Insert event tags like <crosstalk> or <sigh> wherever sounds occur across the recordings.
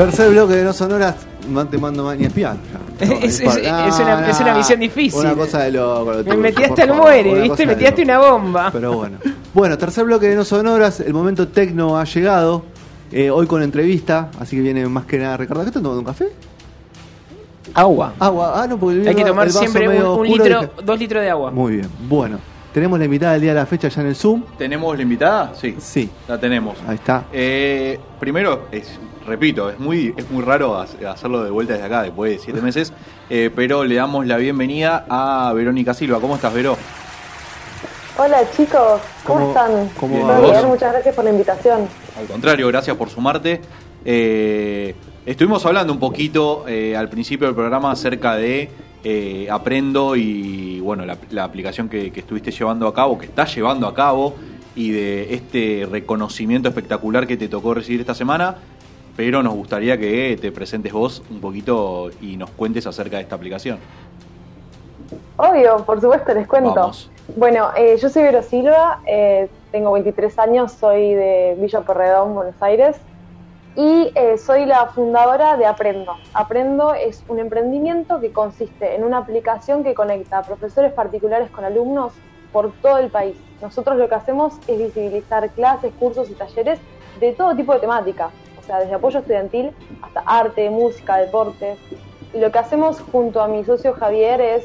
Tercer bloque de No Sonoras, no te mando más ni espiar. <laughs> Es, es- es una, es una misión difícil. Una cosa de loco. Me metí hasta el muere, una ¿viste? cosa Me de tiraste loco. una bomba. Pero bueno. Bueno, tercer bloque de No Sonoras, el momento tecno ha llegado. eh, hoy con entrevista, así que viene más que nada Ricardo. ¿Qué estás tomando un café? Agua. Agua. Ah, no, porque el Hay que tomar siempre un, litro, dos litros de agua. Muy bien. Bueno, tenemos la invitada del día de la fecha ya en el Zoom. ¿Tenemos la invitada? Sí, Sí, la tenemos. ahí está. Eh, primero, es, repito, es muy, es muy raro ha- hacerlo de vuelta desde acá después de siete meses, eh, pero le damos la bienvenida a Verónica Silva. ¿Cómo estás, Vero? Hola chicos, ¿cómo, ¿Cómo- están? cómo va bien, muchas gracias por la invitación. Al contrario, gracias por sumarte. Eh, estuvimos hablando un poquito eh, al principio del programa acerca de eh, Aprendo y bueno la, la aplicación que, que estuviste llevando a cabo, que estás llevando a cabo, y de este reconocimiento espectacular que te tocó recibir esta semana. Pero nos gustaría que te presentes vos un poquito y nos cuentes acerca de esta aplicación. Obvio, por supuesto, les cuento. Vamos. Bueno, eh, yo soy Vero Silva, eh, tengo 23 años, soy de Villa Porredón, Buenos Aires, y eh, soy la fundadora de Aprendo. Aprendo es un emprendimiento que consiste en una aplicación que conecta a profesores particulares con alumnos por todo el país. Nosotros lo que hacemos es visibilizar clases, cursos y talleres de todo tipo de temática, o sea, desde apoyo estudiantil hasta arte, música, deportes. Y lo que hacemos junto a mi socio Javier es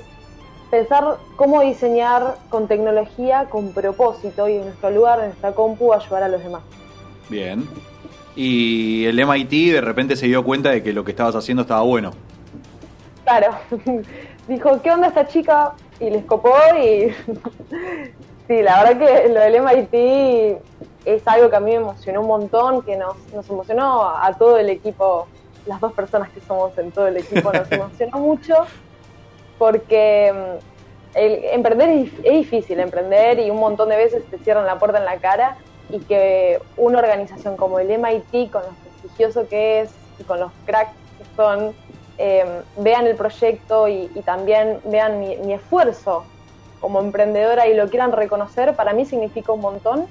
pensar cómo diseñar con tecnología, con propósito y en nuestro lugar, en nuestra compu, ayudar a los demás. Bien. Y el MIT de repente se dio cuenta de que lo que estabas haciendo estaba bueno. Claro, <laughs> dijo, ¿qué onda esta chica? Y les copó y <laughs> sí, la verdad que lo del MIT es algo que a mí me emocionó un montón, que nos, nos emocionó a, a todo el equipo, las dos personas que somos en todo el equipo, nos <laughs> emocionó mucho porque mm, el, emprender es, dif- es difícil, emprender y un montón de veces te cierran la puerta en la cara y que una organización como el MIT, con lo prestigioso que es y con los cracks que son, eh, vean el proyecto y, y también vean mi, mi esfuerzo como emprendedora y lo quieran reconocer, para mí significa un montón.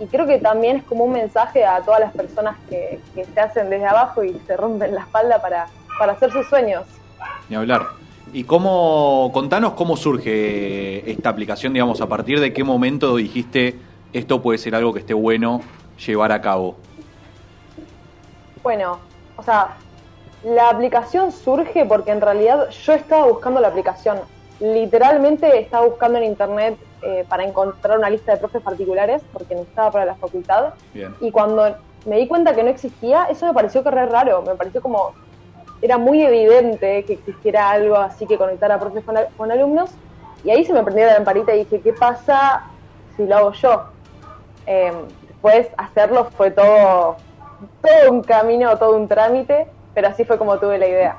Y creo que también es como un mensaje a todas las personas que, que se hacen desde abajo y se rompen la espalda para, para hacer sus sueños. Ni hablar. ¿Y cómo, contanos cómo surge esta aplicación, digamos, a partir de qué momento dijiste esto puede ser algo que esté bueno llevar a cabo? Bueno, o sea, la aplicación surge porque en realidad yo estaba buscando la aplicación. Literalmente estaba buscando en internet eh, para encontrar una lista de profes particulares porque necesitaba para la facultad. Bien. Y cuando me di cuenta que no existía, eso me pareció que re raro. Me pareció como. Era muy evidente que existiera algo así que conectara a profes con, al- con alumnos. Y ahí se me prendió la lamparita y dije, ¿qué pasa si lo hago yo? Eh, después hacerlo fue todo, todo un camino, todo un trámite, pero así fue como tuve la idea.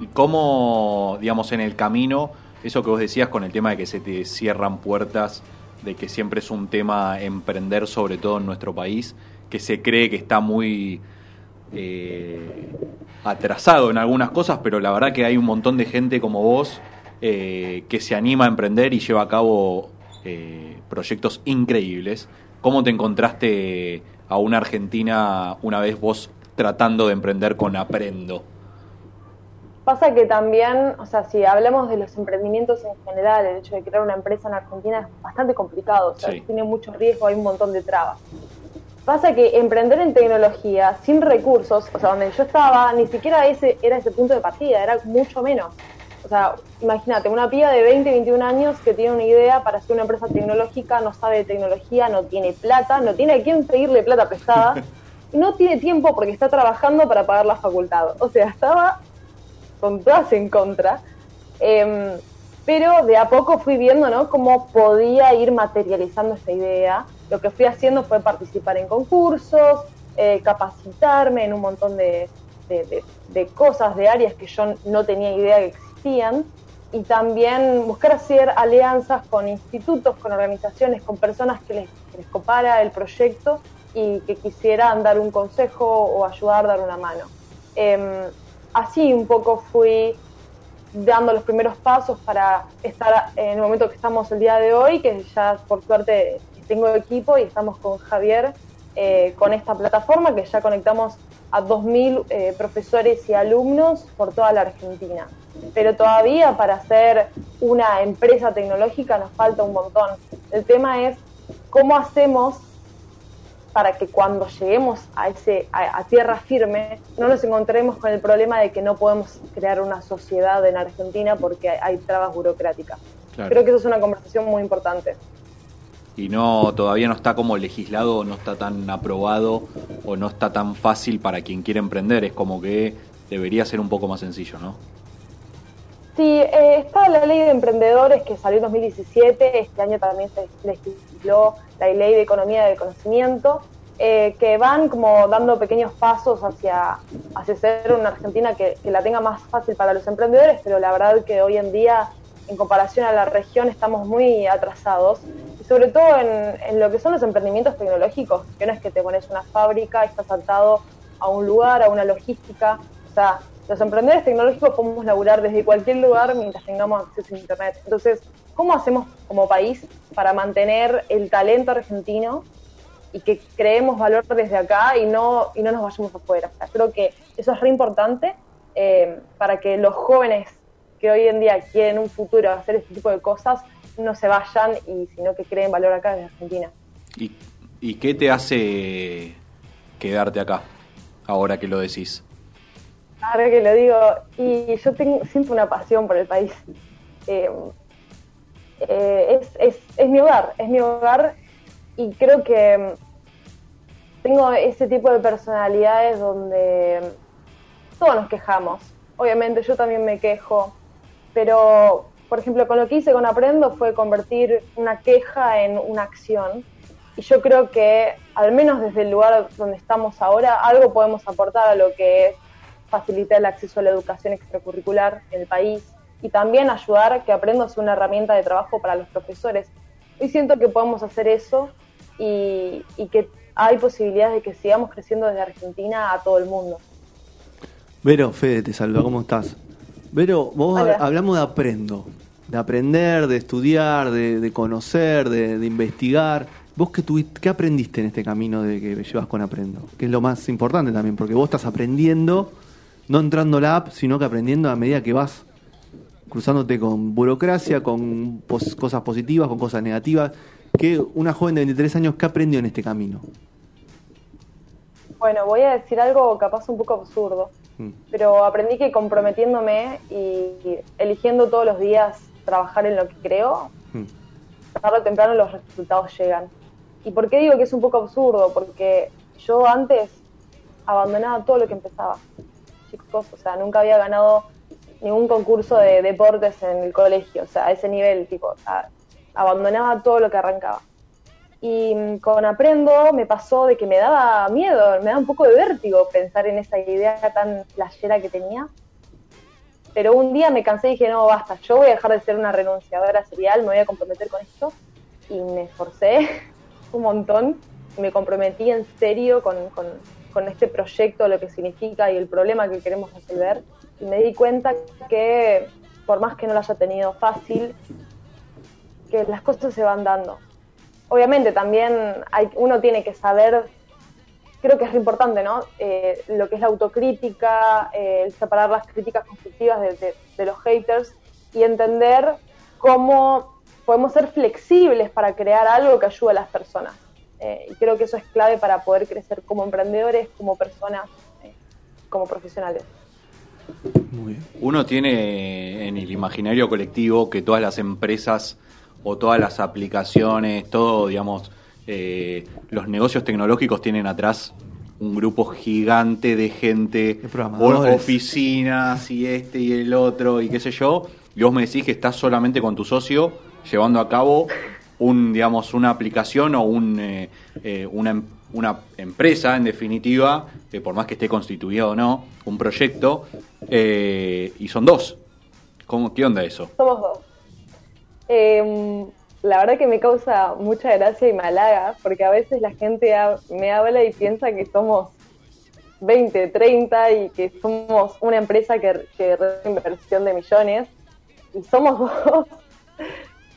¿Y cómo, digamos, en el camino, eso que vos decías con el tema de que se te cierran puertas, de que siempre es un tema emprender, sobre todo en nuestro país, que se cree que está muy eh, atrasado en algunas cosas, pero la verdad que hay un montón de gente como vos eh, que se anima a emprender y lleva a cabo eh, proyectos increíbles. ¿Cómo te encontraste a una Argentina una vez vos tratando de emprender con Aprendo? Pasa que también, o sea, si hablamos de los emprendimientos en general, el hecho de crear una empresa en Argentina es bastante complicado, o sea, Sí. tiene mucho riesgo, hay un montón de trabas. Pasa que emprender en tecnología sin recursos, o sea, donde yo estaba, ni siquiera ese era ese punto de partida, era mucho menos. O sea, imagínate, una piba de 20, 21 años que tiene una idea para hacer una empresa tecnológica, no sabe de tecnología, no tiene plata, no tiene a quién pedirle plata prestada, <laughs> no tiene tiempo porque está trabajando para pagar la facultad. O sea, estaba con todas en contra. Em, pero de a poco fui viendo ¿no? cómo podía ir materializando esta idea. Lo que fui haciendo fue participar en concursos, eh, capacitarme en un montón de, de, cosas, de áreas que yo no tenía idea que existían, y también buscar hacer alianzas con institutos, con organizaciones, con personas que les, les copara el proyecto y que quisieran dar un consejo o ayudar, dar una mano. Em, así un poco fui dando los primeros pasos para estar en el momento que estamos el día de hoy, que ya por suerte tengo equipo y estamos con Javier eh, con esta plataforma que ya conectamos a 2.000 eh, profesores y alumnos por toda la Argentina. Pero todavía para ser una empresa tecnológica nos falta un montón. El tema es cómo hacemos para que cuando lleguemos a, ese, a, tierra firme no nos encontremos con el problema de que no podemos crear una sociedad en Argentina porque hay, trabas burocráticas. Creo que eso es una conversación muy importante. Y no, todavía no está como legislado, no está tan aprobado o no está tan fácil para quien quiere emprender. Es como que debería ser un poco más sencillo, ¿no? Sí, eh, está la ley de emprendedores que salió en 2017, este año también se legisló la ley de economía del conocimiento, eh, que van como dando pequeños pasos hacia, hacia ser una Argentina que, la tenga más fácil para los emprendedores, pero la verdad que hoy en día, en comparación a la región, estamos muy atrasados, y sobre todo en, en lo que son los emprendimientos tecnológicos, que no es que te pones una fábrica, estás atado a un lugar, a una logística, o sea, los emprendedores tecnológicos podemos laburar desde cualquier lugar mientras tengamos acceso a Internet. Entonces, ¿cómo hacemos como país para mantener el talento argentino y que creemos valor desde acá y no, y no nos vayamos afuera? creo que eso es re importante eh, para que los jóvenes que hoy en día quieren un futuro hacer este tipo de cosas no se vayan y sino que creen valor acá en Argentina. ¿Y, ¿Y qué te hace quedarte acá ahora que lo decís? Ahora que lo digo, y yo tengo, siento una pasión por el país. Eh, eh, es, es, mi hogar, es mi hogar y creo que tengo ese tipo de personalidades donde todos nos quejamos. Obviamente yo también me quejo, pero por ejemplo con lo que hice con Aprendo fue convertir una queja en una acción. Y yo creo que al menos desde el lugar donde estamos ahora, algo podemos aportar a lo que es facilitar el acceso a la educación extracurricular en el país y también ayudar a que Aprendo a ser una herramienta de trabajo para los profesores. Hoy siento que podemos hacer eso y, que hay posibilidades de que sigamos creciendo desde Argentina a todo el mundo. Vero, Fede, te saluda, ¿cómo estás? Vero, vos hablamos de aprendo, de aprender, de estudiar, de, conocer, de, investigar. ¿Vos qué, qué aprendiste en este camino de que llevas con Aprendo? Que es lo más importante también, porque vos estás aprendiendo no entrando la app, sino que aprendiendo a medida que vas cruzándote con burocracia, con cosas positivas, con cosas negativas. que una joven de 23 años, ¿qué aprendió en este camino? Bueno, voy a decir algo capaz un poco absurdo, mm. pero aprendí que comprometiéndome y eligiendo todos los días trabajar en lo que creo, mm. tarde o temprano los resultados llegan. ¿Y por qué digo que es un poco absurdo? Porque yo antes abandonaba todo lo que empezaba chicos, o sea, nunca había ganado ningún concurso de deportes en el colegio, o sea, a ese nivel, tipo, abandonaba todo lo que arrancaba. Y mm, con Aprendo me pasó de que me daba miedo, me daba un poco de vértigo pensar en esa idea tan flashera que tenía. Pero un día me cansé y dije, no, basta, yo voy a dejar de ser una renunciadora serial, me voy a comprometer con esto. Y me esforcé <laughs> un montón, me comprometí en serio con con este proyecto, lo que significa y el problema que queremos resolver. Me di cuenta que, por más que no lo haya tenido fácil, que las cosas se van dando. Obviamente también hay, uno tiene que saber, creo que es importante, ¿no? Eh, lo que es la autocrítica, eh, el separar las críticas constructivas de, de los haters y entender cómo podemos ser flexibles para crear algo que ayude a las personas. Eh, y creo que eso es clave para poder crecer como emprendedores, como personas, eh, como profesionales. Uno tiene en el imaginario colectivo que todas las empresas o todas las aplicaciones, todo, digamos, eh, los negocios tecnológicos tienen atrás un grupo gigante de gente, oficinas y este y el otro y qué sé yo, y vos me decís que estás solamente con tu socio llevando a cabo un, digamos, una aplicación o un, eh, eh, una, una, empresa, en definitiva, por más que esté constituido o no, un proyecto, y son dos. ¿Cómo, ¿Qué onda eso? Somos dos. Em, la verdad que me causa mucha gracia y malaga, porque a veces la gente me habla y piensa que somos 20, 30 y que somos una empresa que, que inversión de millones, y somos dos,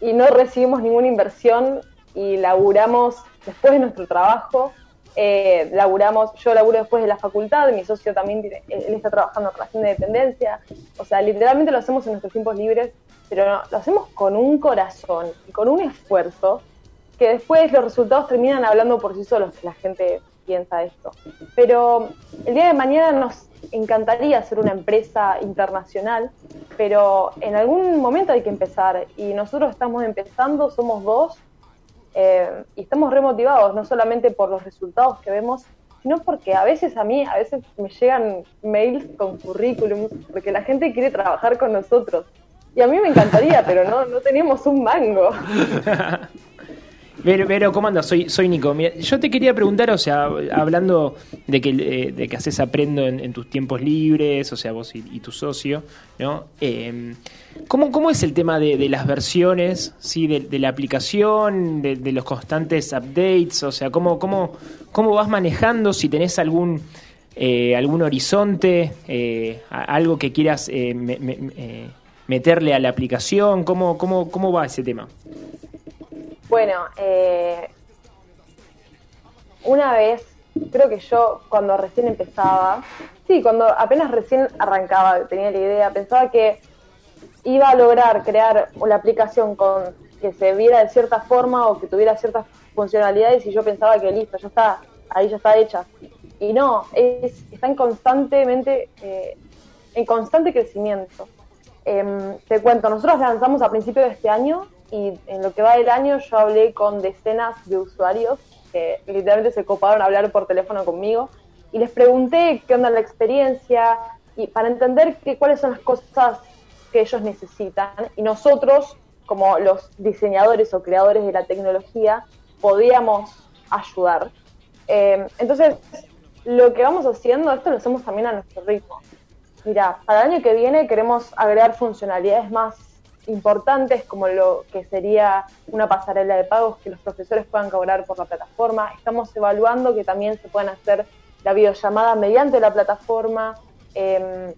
y no recibimos ninguna inversión y laburamos después de nuestro trabajo, eh, laburamos, yo laburo después de la facultad, mi socio también, él está trabajando en relación de dependencia, o sea, literalmente lo hacemos en nuestros tiempos libres, pero lo hacemos con un corazón y con un esfuerzo que después los resultados terminan hablando por sí solos, que la gente piensa esto. Pero el día de mañana nos encantaría ser una empresa internacional, pero en algún momento hay que empezar y nosotros estamos empezando, somos dos eh, y estamos remotivados, no solamente por los resultados que vemos, sino porque a veces a mí, a veces me llegan mails con currículums, porque la gente quiere trabajar con nosotros. Y a mí me encantaría, pero no, no tenemos un mango. <laughs> Pero, pero, ¿cómo andas? Soy, soy Nico. yo te quería preguntar, o sea, hablando de que, eh, de que haces aprendo en, tus tiempos libres, o sea, vos y, tu socio, ¿no? Eh, ¿cómo, es el tema de, las versiones, ¿sí? De, la aplicación, de, los constantes updates? O sea, ¿cómo, cómo, cómo vas manejando? Si tenés algún, eh, algún horizonte, eh, algo que quieras meterle a la aplicación, ¿cómo, cómo, cómo va ese tema? Bueno, eh, una vez, creo que yo cuando recién empezaba, sí, cuando apenas recién arrancaba, tenía la idea, pensaba que iba a lograr crear una aplicación con que se viera de cierta forma o que tuviera ciertas funcionalidades y yo pensaba que listo, ya está, ahí ya está hecha. Y no, es, están constantemente, eh, en constante crecimiento. Em, te cuento, nosotros lanzamos a principios de este año y en lo que va del año yo hablé con decenas de usuarios que literalmente se coparon a hablar por teléfono conmigo y les pregunté qué onda la experiencia y para entender que, cuáles son las cosas que ellos necesitan y nosotros como los diseñadores o creadores de la tecnología podíamos ayudar. Eh, entonces, lo que vamos haciendo, esto lo hacemos también a nuestro ritmo. Mira, para el año que viene queremos agregar funcionalidades más importantes como lo que sería una pasarela de pagos que los profesores puedan cobrar por la plataforma. Estamos evaluando que también se puedan hacer la videollamada mediante la plataforma. Em,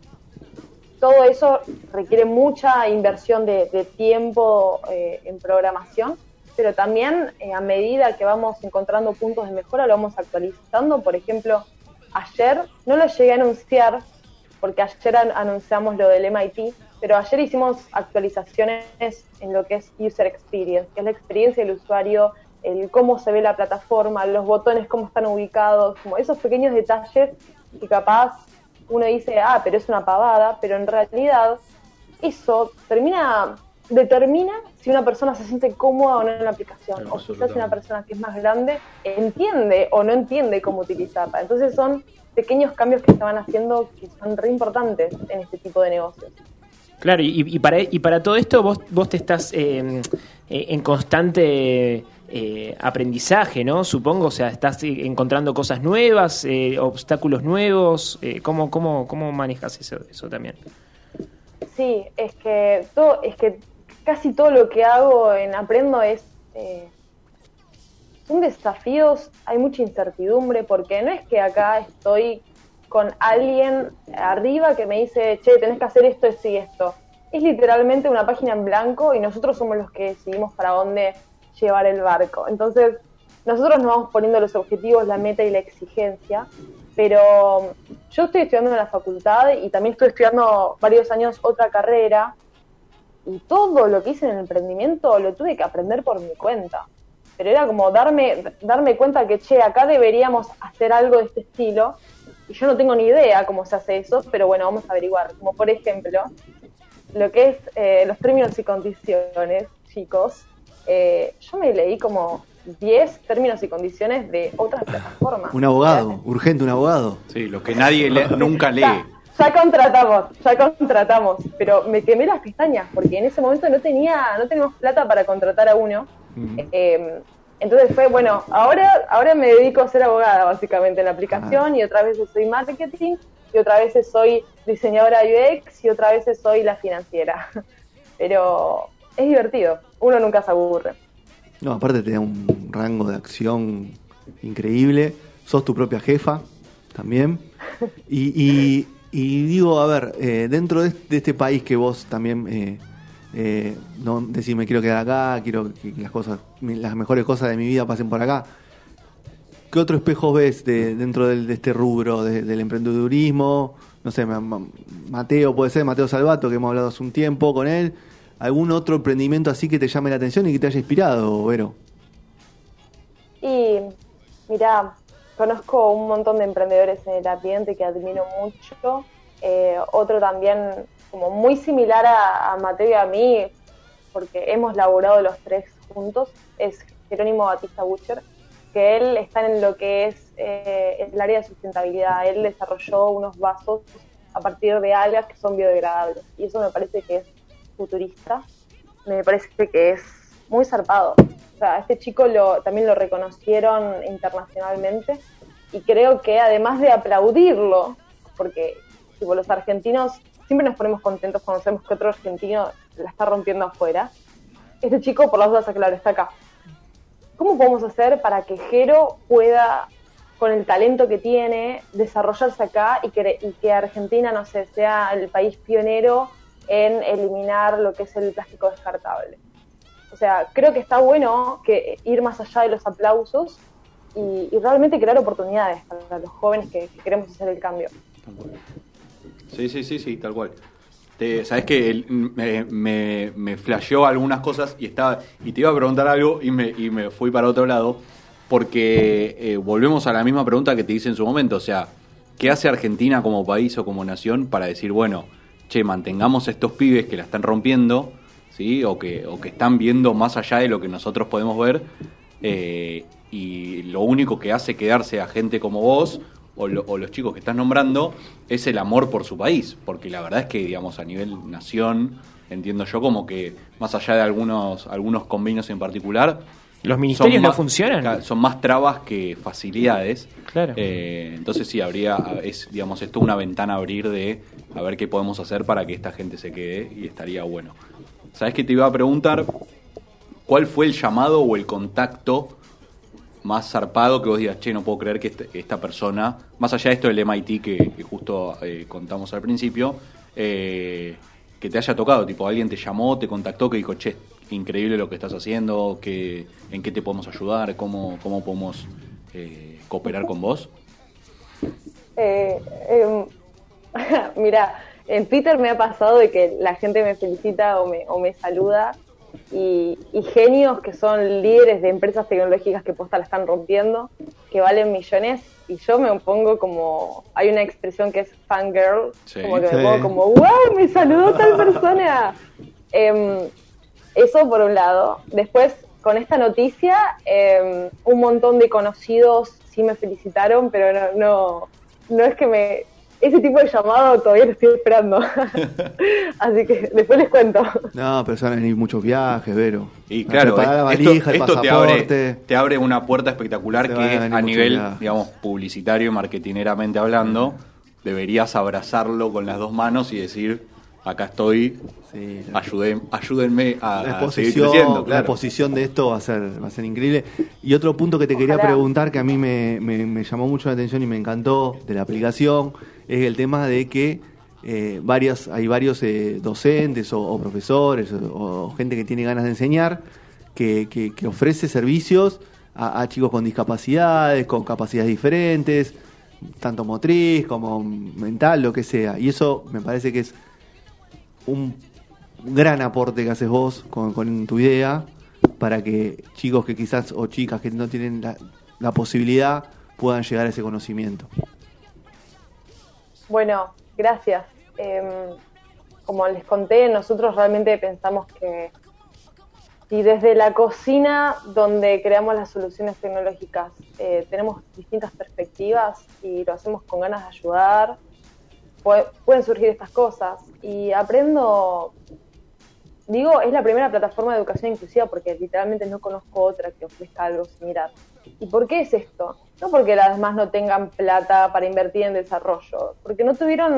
todo eso requiere mucha inversión de, tiempo eh, en programación, pero también eh, a medida que vamos encontrando puntos de mejora lo vamos actualizando. Por ejemplo, ayer no lo llegué a anunciar porque ayer anunciamos lo del MIT, pero ayer hicimos actualizaciones en lo que es User Experience, que es la experiencia del usuario, el cómo se ve la plataforma, los botones, cómo están ubicados, como esos pequeños detalles que capaz uno dice, ah, pero es una pavada, pero en realidad eso termina determina si una persona se siente cómoda o no en la aplicación, o quizás si una persona que es más grande entiende o no entiende cómo utilizarla. Entonces son pequeños cambios que se van haciendo que son re importantes en este tipo de negocios. Claro, y, para, y para todo esto vos, vos te estás eh, eh, en constante eh, aprendizaje, ¿no? Supongo, o sea, estás encontrando cosas nuevas, obstáculos nuevos. ¿cómo, cómo, ¿Cómo manejas eso, eso también? Sí, es que, todo, es que casi todo lo que hago en Aprendo es... son desafíos, hay mucha incertidumbre, porque no es que acá estoy con alguien arriba que me dice, che, tenés que hacer esto, esto y esto. Es literalmente una página en blanco y nosotros somos los que decidimos para dónde llevar el barco. Entonces, nosotros nos vamos poniendo los objetivos, la meta y la exigencia, pero yo estoy estudiando en la facultad y también estoy estudiando varios años otra carrera y todo lo que hice en el emprendimiento lo tuve que aprender por mi cuenta. Pero era como darme, darme cuenta que, che, acá deberíamos hacer algo de este estilo y yo no tengo ni idea cómo se hace eso, pero bueno, vamos a averiguar. Como por ejemplo, lo que es eh, los términos y condiciones, chicos. Eh, yo me leí como 10 términos y condiciones de otras plataformas. Un abogado, urgente un abogado. Sí, lo que nadie nunca lee. ya contratamos, ya contratamos, pero me quemé las pestañas porque en ese momento no tenía, no teníamos plata para contratar a uno. Eh, entonces fue, bueno, ahora, ahora me dedico a ser abogada básicamente en la aplicación y otra vez soy marketing y otra vez soy diseñadora UX y otra vez soy la financiera. <laughs> Pero es divertido, uno nunca se aburre. No, aparte te da un rango de acción increíble, sos tu propia jefa también. <laughs> Y, y, digo, a ver, eh, dentro de, este país que vos también... Eh, eh, no decir me quiero quedar acá, quiero que las cosas, las mejores cosas de mi vida pasen por acá. ¿Qué otro espejo ves de, dentro de este rubro del emprendedurismo? No sé, Mateo puede ser, Mateo Salvato, que hemos hablado hace un tiempo con él. ¿Algún otro emprendimiento así que te llame la atención y que te haya inspirado, Vero? Y mira, conozco un montón de emprendedores en el ambiente que admiro mucho. Eh, otro también como muy similar a, Mateo y a mí, porque hemos laborado los tres juntos, es Jerónimo Batista Butcher, que él está en lo que es eh, el área de sustentabilidad. Él desarrolló unos vasos a partir de algas que son biodegradables. Y eso me parece que es futurista. Me parece que es muy zarpado. O sea, este chico lo, también lo reconocieron internacionalmente. Y creo que además de aplaudirlo, porque tipo, los argentinos siempre nos ponemos contentos cuando sabemos que otro argentino la está rompiendo afuera. Este chico, por las dudas, claro, está acá. ¿Cómo podemos hacer para que Jero pueda, con el talento que tiene, desarrollarse acá y que, y que Argentina, no sé, sea el país pionero en eliminar lo que es el plástico descartable? O sea, creo que está bueno que ir más allá de los aplausos y, realmente crear oportunidades para los jóvenes que queremos hacer el cambio. Sí, sí, sí, sí, tal cual. Te, Sabes que me, me, me flasheó algunas cosas y estaba y te iba a preguntar algo y me, y me fui para otro lado porque eh, volvemos a la misma pregunta que te hice en su momento, o sea, ¿qué hace Argentina como país o como nación para decir, bueno, che, mantengamos estos pibes que la están rompiendo, ¿sí? O que, o que están viendo más allá de lo que nosotros podemos ver, eh, y lo único que hace quedarse a gente como vos o, los chicos que estás nombrando es el amor por su país, porque la verdad es que, digamos, a nivel nación, entiendo yo como que más allá de algunos, algunos convenios en particular, los ministerios no funcionan. Son más trabas que facilidades. Claro. Eh, entonces sí, habría, es, digamos, esto una ventana a abrir de a ver qué podemos hacer para que esta gente se quede y estaría bueno. ¿Sabes qué te iba a preguntar? ¿Cuál fue el llamado o el contacto más zarpado que vos digas, che, no puedo creer que este, esta persona, más allá de esto del MIT que, justo eh, contamos al principio, eh, que te haya tocado, tipo, alguien te llamó, te contactó, que dijo, che, increíble lo que estás haciendo, que, en qué te podemos ayudar, cómo, cómo podemos eh, cooperar con vos? Em, <laughs> mira, en Twitter me ha pasado de que la gente me felicita o me, o me saluda y, genios que son líderes de empresas tecnológicas que posta la están rompiendo, que valen millones, y yo me pongo como, hay una expresión que es fangirl, como que me pongo como, wow, me saludó tal persona. Em, eso por un lado. Después, con esta noticia, em, un montón de conocidos sí me felicitaron, pero no, no, no es que me ese tipo de llamado todavía lo estoy esperando. <laughs> Así que después les cuento. No, pero van a venir muchos viajes, Vero. Y claro, esto, te, abre, te abre una puerta espectacular que a, nivel, digamos, publicitario y marketineramente hablando, deberías abrazarlo con las dos manos y decir, acá estoy, ayúdenme a, seguir creciendo. La exposición de esto va a ser va a ser increíble. Y otro punto que te quería preguntar, que a mí me, me llamó mucho la atención y me encantó de la aplicación, es el tema de que eh, varias, hay varios eh, docentes o, profesores o, gente que tiene ganas de enseñar que, que, ofrece servicios a, chicos con discapacidades, con capacidades diferentes, tanto motriz como mental, lo que sea. Y eso me parece que es un gran aporte que haces vos con, con tu idea para que chicos que quizás o chicas que no tienen la, la posibilidad puedan llegar a ese conocimiento. Bueno, gracias. Em, como les conté, nosotros realmente pensamos que si desde la cocina, donde creamos las soluciones tecnológicas, eh, tenemos distintas perspectivas y lo hacemos con ganas de ayudar, pueden surgir estas cosas. Y aprendo, digo, es la primera plataforma de educación inclusiva porque literalmente no conozco otra que ofrezca algo similar. ¿Y por qué es esto? No porque las demás no tengan plata para invertir en desarrollo, porque no tuvieron,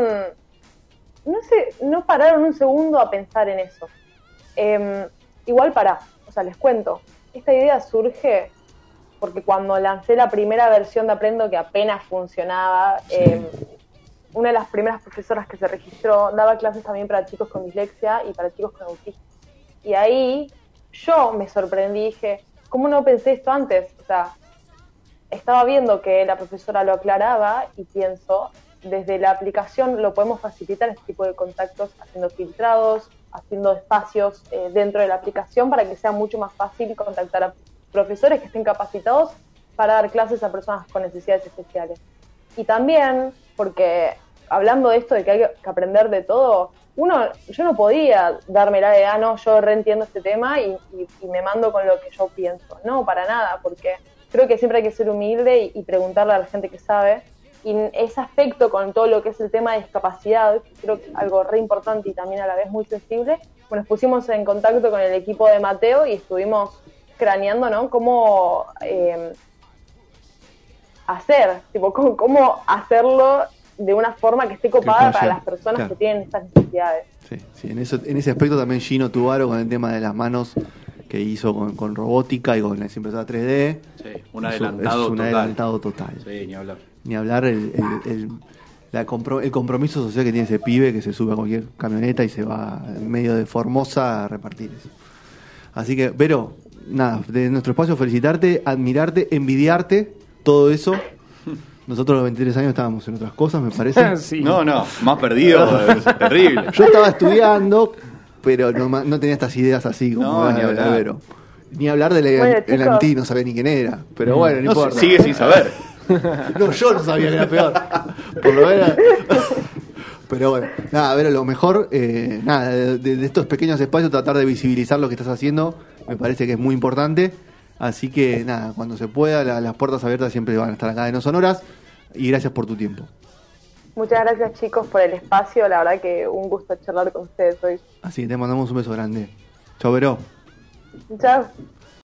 no sé, no pararon un segundo a pensar en eso. Em, igual para, o sea, les cuento, esta idea surge porque cuando lancé la primera versión de Aprendo, que apenas funcionaba, em, una de las primeras profesoras que se registró daba clases también para chicos con dislexia y para chicos con autismo. Y ahí yo me sorprendí, dije, ¿cómo no pensé esto antes? O sea, estaba viendo que la profesora lo aclaraba y pienso, desde la aplicación lo podemos facilitar este tipo de contactos haciendo filtrados, haciendo espacios eh, dentro de la aplicación para que sea mucho más fácil contactar a profesores que estén capacitados para dar clases a personas con necesidades especiales. Y también, porque hablando de esto de que hay que aprender de todo, uno, yo no podía darme la de, ah, no, yo reentiendo este tema y, me mando con lo que yo pienso. No, para nada, porque creo que siempre hay que ser humilde y, preguntarle a la gente que sabe. Y ese aspecto con todo lo que es el tema de discapacidad, que creo que es algo re importante y también a la vez muy sensible, bueno, nos pusimos en contacto con el equipo de Mateo y estuvimos craneando, ¿no? Cómo eh, hacer, tipo, cómo, hacerlo de una forma que esté copada para las personas que tienen estas necesidades. Sí, sí, en, eso, en ese aspecto también Gino Tubaro con el tema de las manos que hizo con, robótica y con la impresora 3D. Sí, un adelantado un total. adelantado total. Sí, ni hablar. Ni hablar el, el, la el compromiso social que tiene ese pibe que se sube a cualquier camioneta y se va en medio de Formosa a repartir eso. Así que, Vero, nada, de nuestro espacio felicitarte, admirarte, envidiarte, todo eso. Nosotros a los 23 años estábamos en otras cosas, me parece. <laughs> No, no, más perdido, <laughs> es terrible. Yo estaba estudiando, pero no, tenía estas ideas así como ni hablar. Ni hablar del bueno, no sabía ni quién era. Pero mm. bueno, no, importa. Sigue sin saber. <laughs> no, yo no sabía que era peor. Por lo menos. Pero bueno, nada, a ver, lo mejor, eh, nada, de, estos pequeños espacios tratar de visibilizar lo que estás haciendo, me parece que es muy importante. Así que nada, cuando se pueda, las puertas abiertas siempre van a estar acá en No Sonoras. Y gracias por tu tiempo. Muchas gracias chicos por el espacio, la verdad que un gusto charlar con ustedes hoy. Así te mandamos un beso grande. Chau, Vero. Chao.